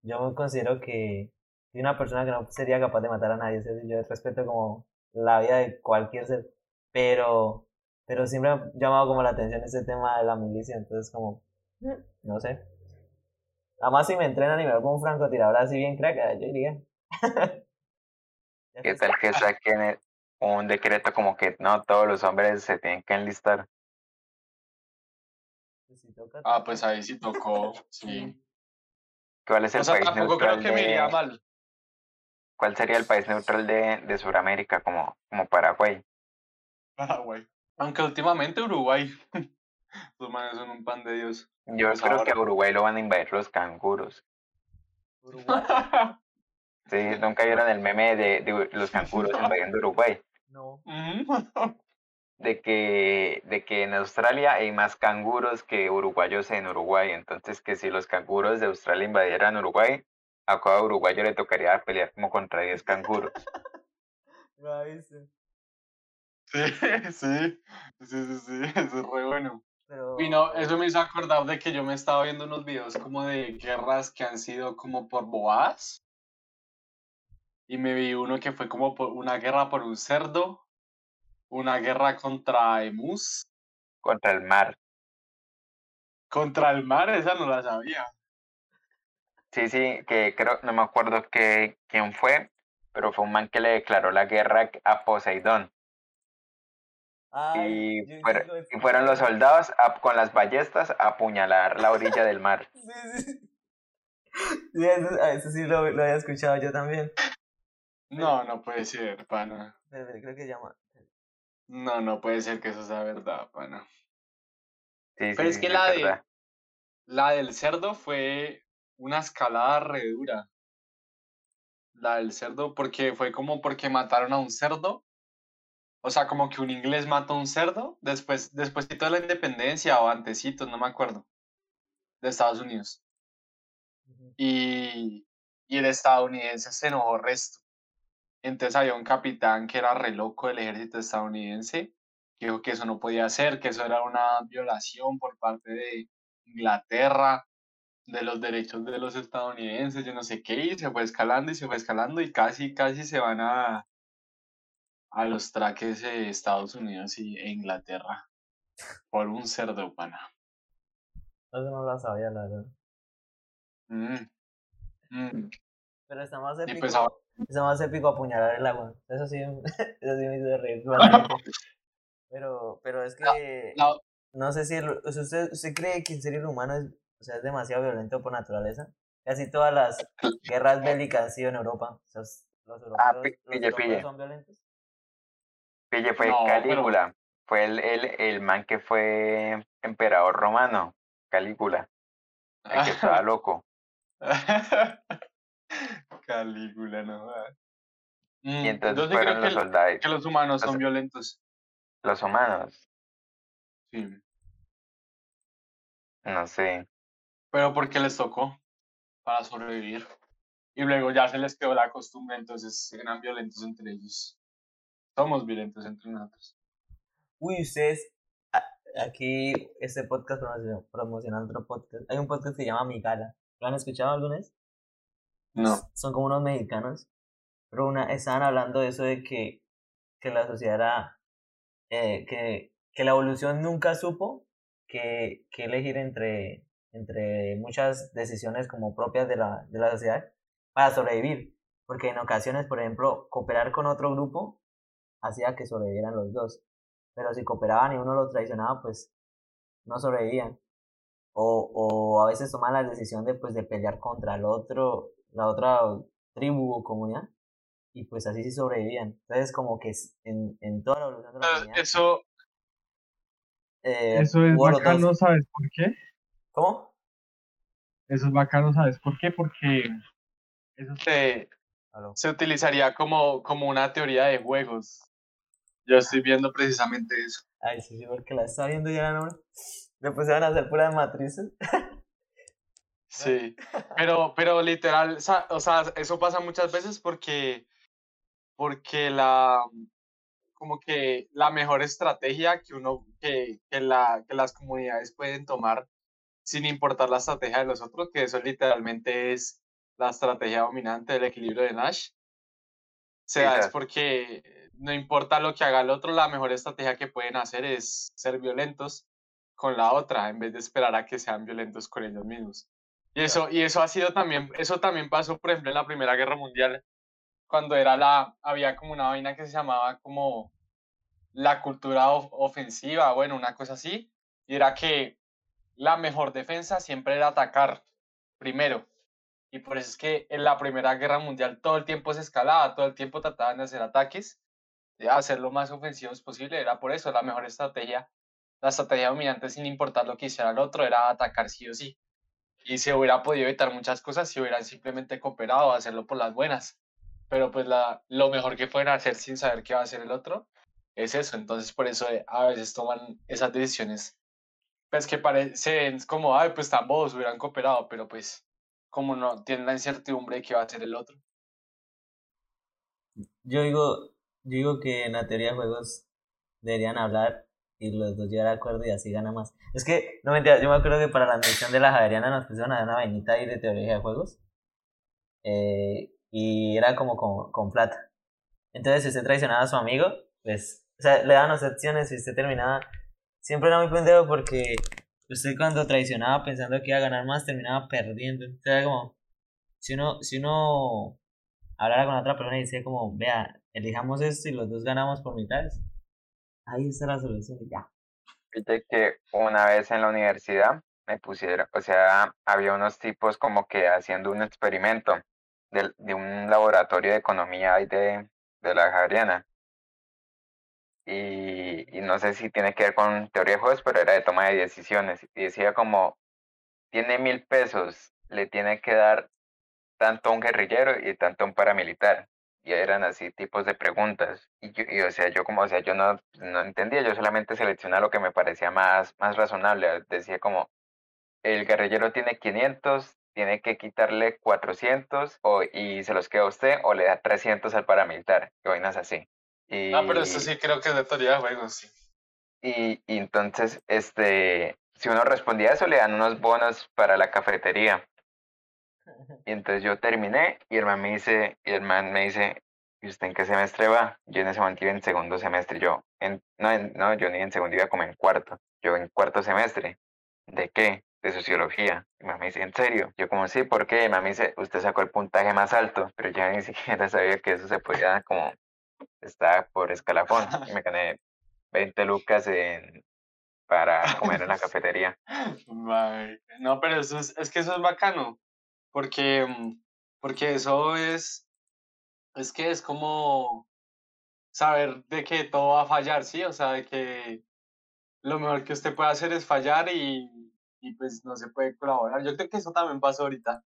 B: Yo me considero que soy una persona que no sería capaz de matar a nadie. Yo respeto como la vida de cualquier ser. Pero pero siempre me ha llamado como la atención ese tema de la milicia, entonces como, mm, no sé. Además si me entrenan y me veo como un francotirador así bien crack, yo diría.
A: ¿Qué tal que saquen un decreto como que no todos los hombres se tienen que enlistar?
C: Pues ah, pues ahí sí tocó, sí.
A: ¿Cuál es el país
C: tampoco creo que me iría mal.
A: ¿Cuál sería el país neutral de, de Sudamérica como, como Paraguay?
C: Paraguay. Aunque últimamente Uruguay. Los manes son un pan de Dios.
A: Yo pues creo que a Uruguay lo van a invadir los canguros. ¿Uruguay? sí, nunca vieron el meme de, los canguros invadiendo Uruguay.
B: No.
A: De que, de que en Australia hay más canguros que uruguayos en Uruguay. Entonces que si los canguros de Australia invadieran Uruguay, a cada uruguayo le tocaría pelear como contra 10 canguros.
C: Sí, sí, sí, sí, sí, eso es re bueno. Y no, eso me hizo acordar de que yo me estaba viendo unos videos como de guerras que han sido como por boas. Y me vi uno que fue como por una guerra por un cerdo, una guerra contra emus.
A: Contra el mar.
C: Contra el mar, esa no la sabía.
A: Sí, sí, que creo, no me acuerdo que, quién fue, pero fue un man que le declaró la guerra a Poseidón y, fueron los soldados con las ballestas a apuñalar la orilla del mar.
B: Sí, sí. eso, sí lo, lo, había escuchado yo también.
C: No, no puede ser, pana.
B: Creo que llama.
C: No, no puede ser que eso sea verdad, pana.
A: Sí,
C: Pero es que la, de, la del cerdo fue una escalada re dura. La del cerdo, porque fue como porque mataron a un cerdo. O sea, como que un inglés mató a un cerdo después, después de la independencia o antecitos, no me acuerdo, de Estados Unidos. Y, y el estadounidense se enojó resto. Entonces había un capitán que era re loco del ejército estadounidense, que dijo que eso no podía ser, que eso era una violación por parte de Inglaterra, de los derechos de los estadounidenses, yo no sé qué, y se fue escalando y se fue escalando y casi, casi se van a, a los traques de Estados Unidos y, e Inglaterra por un cerdo pana.
B: Eso no lo sabía, la verdad.
C: Mm. Mm.
B: Pero está más
C: épico. Pues
B: está más épico apuñalar el agua. Eso sí, eso sí me hizo reír. pero, pero es que. No, sé si. usted, ¿Usted cree que en serio el humano es, o sea, es demasiado violento por naturaleza? Casi todas las guerras bélicas han sido en Europa. O sea, los
A: ah,
B: europeos, son violentos.
A: Pille fue Calígula. Fue el, el, el man que fue emperador romano. Calígula. El que estaba loco.
C: Calígula, no.
A: y mm, entonces fueron los soldados.
C: Que los humanos son violentos.
A: Los humanos.
C: Sí.
A: No sé.
C: Pero porque les tocó para sobrevivir. Y luego ya se les quedó la costumbre, entonces eran violentos entre ellos. Somos violentos entre nosotros.
B: Uy, ustedes, aquí este podcast promociona otro podcast. Hay un podcast que se llama Migala. ¿Lo han escuchado alguna vez?
C: No.
B: Son como unos mexicanos. Pero una, estaban hablando de eso de que, que la sociedad era. Eh, que, que la evolución nunca supo que, que elegir entre, entre muchas decisiones como propias de la, de la sociedad para sobrevivir. Porque en ocasiones, por ejemplo, cooperar con otro grupo hacía que sobrevivieran los dos. Pero si cooperaban y uno lo traicionaba, pues no sobrevivían. O, o a veces tomaban la decisión de, pues, de pelear contra el otro, la otra tribu o comunidad. Y pues así sí sobrevivían. Entonces como que en, en toda la evolución de la
C: comunidad... Eso...
D: Eh, eso es bacano, ¿sabes por qué?
B: ¿Cómo?
D: Eso es bacano, ¿sabes por qué? Porque
C: eso se, se utilizaría como, como una teoría de juegos. Yo estoy viendo precisamente eso.
B: Ay, sí, sí, porque la está viendo ya, ¿no? Después se van a hacer puras matrices.
C: sí, pero, pero literal, o sea, eso pasa muchas veces porque, porque la, como que la mejor estrategia que uno, que, que, la, que las comunidades pueden tomar sin importar la estrategia de los otros, que eso literalmente es la estrategia dominante del equilibrio de Nash. O sea, es porque no importa lo que haga el otro, la mejor estrategia que pueden hacer es ser violentos con la otra en vez de esperar a que sean violentos con ellos mismos. Y eso, y eso ha sido también, eso también pasó, por ejemplo, en la Primera Guerra Mundial, cuando era la, había como una vaina que se llamaba como la cultura ofensiva, bueno, una cosa así, y era que la mejor defensa siempre era atacar primero. Y por eso es que en la Primera Guerra Mundial todo el tiempo se escalaba, todo el tiempo trataban de hacer ataques, de hacer lo más ofensivos posible. Era por eso la mejor estrategia, la estrategia dominante sin importar lo que hiciera el otro, era atacar sí o sí. Y se hubiera podido evitar muchas cosas si hubieran simplemente cooperado, hacerlo por las buenas. Pero pues la, lo mejor que pueden hacer sin saber qué va a hacer el otro es eso. Entonces por eso eh, a veces toman esas decisiones. Pues que parecen como, ay, pues ambos hubieran cooperado, pero pues como no tienen la incertidumbre de qué va a ser el otro.
B: Yo digo, yo digo que en la teoría de juegos deberían hablar y los dos llegar a acuerdo y así gana más. Es que, no mentira, yo me acuerdo que para la admisión de la Javeriana nos pusieron a una vainita ahí de teoría de juegos. Eh, y era como con, con, plata. Entonces, si usted traicionaba a su amigo, pues, o sea, le daban las opciones y usted terminaba. Siempre era muy pendejo porque usted cuando traicionaba pensando que iba a ganar más, terminaba perdiendo. O sea, como, si uno, si uno hablara con otra persona y decía como, vea, elijamos esto y los dos ganamos por mitades, ahí está la solución y ya.
A: Fíjate que una vez en la universidad me pusieron, o sea, había unos tipos como que haciendo un experimento de, de un laboratorio de economía ahí de, de la Javeriana. y, y, no sé si tiene que ver con teoría de juegos, pero era de toma de decisiones. Y decía como, tiene mil pesos, le tiene que dar tanto a un guerrillero y tanto a un paramilitar. Y eran así tipos de preguntas. Y, yo, y o sea, yo como, o sea, yo no, no entendía, yo solamente seleccionaba lo que me parecía más, más razonable. Decía como, el guerrillero tiene 500, tiene que quitarle 400 o, y se los queda a usted o le da 300 al paramilitar. Que vainas así.
C: Y, ah, pero eso sí creo que es de teoría de juegos, sí.
A: Y, y, entonces, este, si uno respondía eso, le dan unos bonos para la cafetería. Y entonces yo terminé y el man me dice, y el man me dice, ¿y usted en qué semestre va? Yo en ese momento iba en segundo semestre, yo, en, no, no, yo ni en segundo iba como en cuarto, yo en cuarto semestre. ¿De qué? De sociología. Y me dice, ¿en serio? Yo como, sí, ¿por qué? Y me dice, usted sacó el puntaje más alto, pero yo ni siquiera sabía que eso se podía como, está por escalafón. Y me gané 20 lucas en, para comer en la cafetería.
C: No, pero eso es, es que eso es bacano, porque, mm, porque eso es, es que es como saber de que todo va a fallar, ¿sí? O sea, de que lo mejor que usted puede hacer es fallar y, y pues no se puede colaborar. Yo creo que eso también pasó ahorita,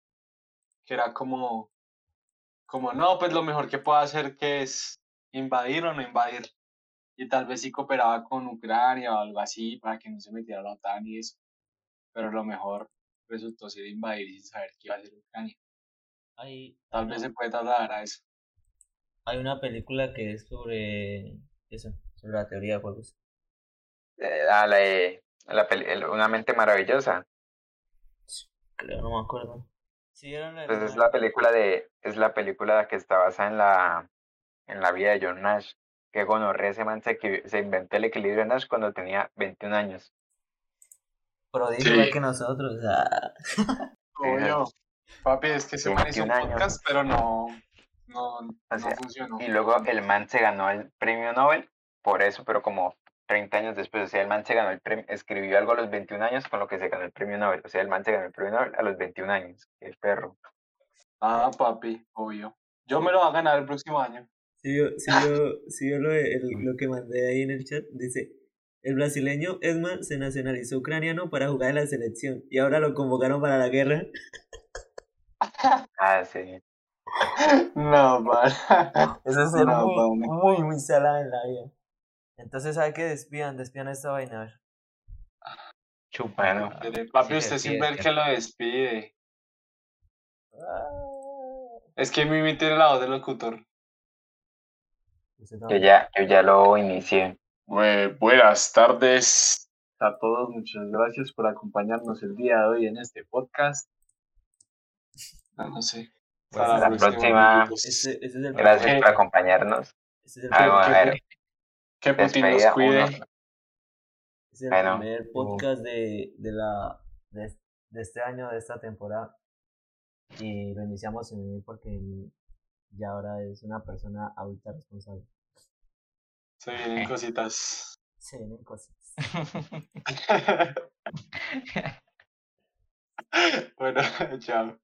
C: que era como, como, no, pues lo mejor que puedo hacer que es invadir o no invadir. Y tal vez sí cooperaba con Ucrania o algo así para que no se metiera la OTAN y eso. Pero lo mejor resultó ser invadir sin saber qué iba a hacer Ucrania. Tal vez se puede trasladar a eso.
B: Hay una película que es sobre eso, sobre la teoría de juegos.
A: Eh, ah, la, la Una mente maravillosa.
B: Creo, no me acuerdo.
A: pues es la película de, es la película que está basada en la, en la vida de John Nash. Que gonorrea ese man se, se inventó el equilibrio de Nash cuando tenía 21 años.
B: Pero dice que nosotros, o sea.
C: Obvio. Papi, es que se man hizo un podcast, pero no, no, no funcionó.
A: Y luego el man se ganó el premio Nobel por eso, pero como 30 años después. O sea, el man se ganó el premio, escribió algo a los 21 años con lo que se ganó el premio Nobel. O sea, el man se ganó el premio Nobel a los 21 años. El perro.
C: Ah, papi, obvio. Yo me lo voy a ganar el próximo año.
B: Si yo, si yo, si yo lo, el, lo que mandé ahí en el chat, dice, el brasileño Edman se nacionalizó ucraniano para jugar en la selección y ahora lo convocaron para la guerra.
A: Ah, sí.
C: No, para.
B: Eso es muy, muy, muy salado en la vida. Entonces hay que despidan, despidan esta vaina.
A: Chupano.
C: Papi, usted sin ver que lo despide. Ah. Es que Mimi tiene la voz del locutor.
A: Yo ya, yo ya lo inicié
C: buenas tardes a todos, muchas gracias por acompañarnos el día de hoy en este podcast. Ah, no, sé.
A: Pues la próxima. gracias por acompañarnos.
B: a
A: ver.
C: Que Putin nos cuide.
B: Es el primer podcast de, de, la, de, este año, de esta temporada. Y lo iniciamos sin mí porque ya ahora es una persona adulta responsable.
C: Se vienen cositas.
B: Se vienen cositas.
C: bueno, chao.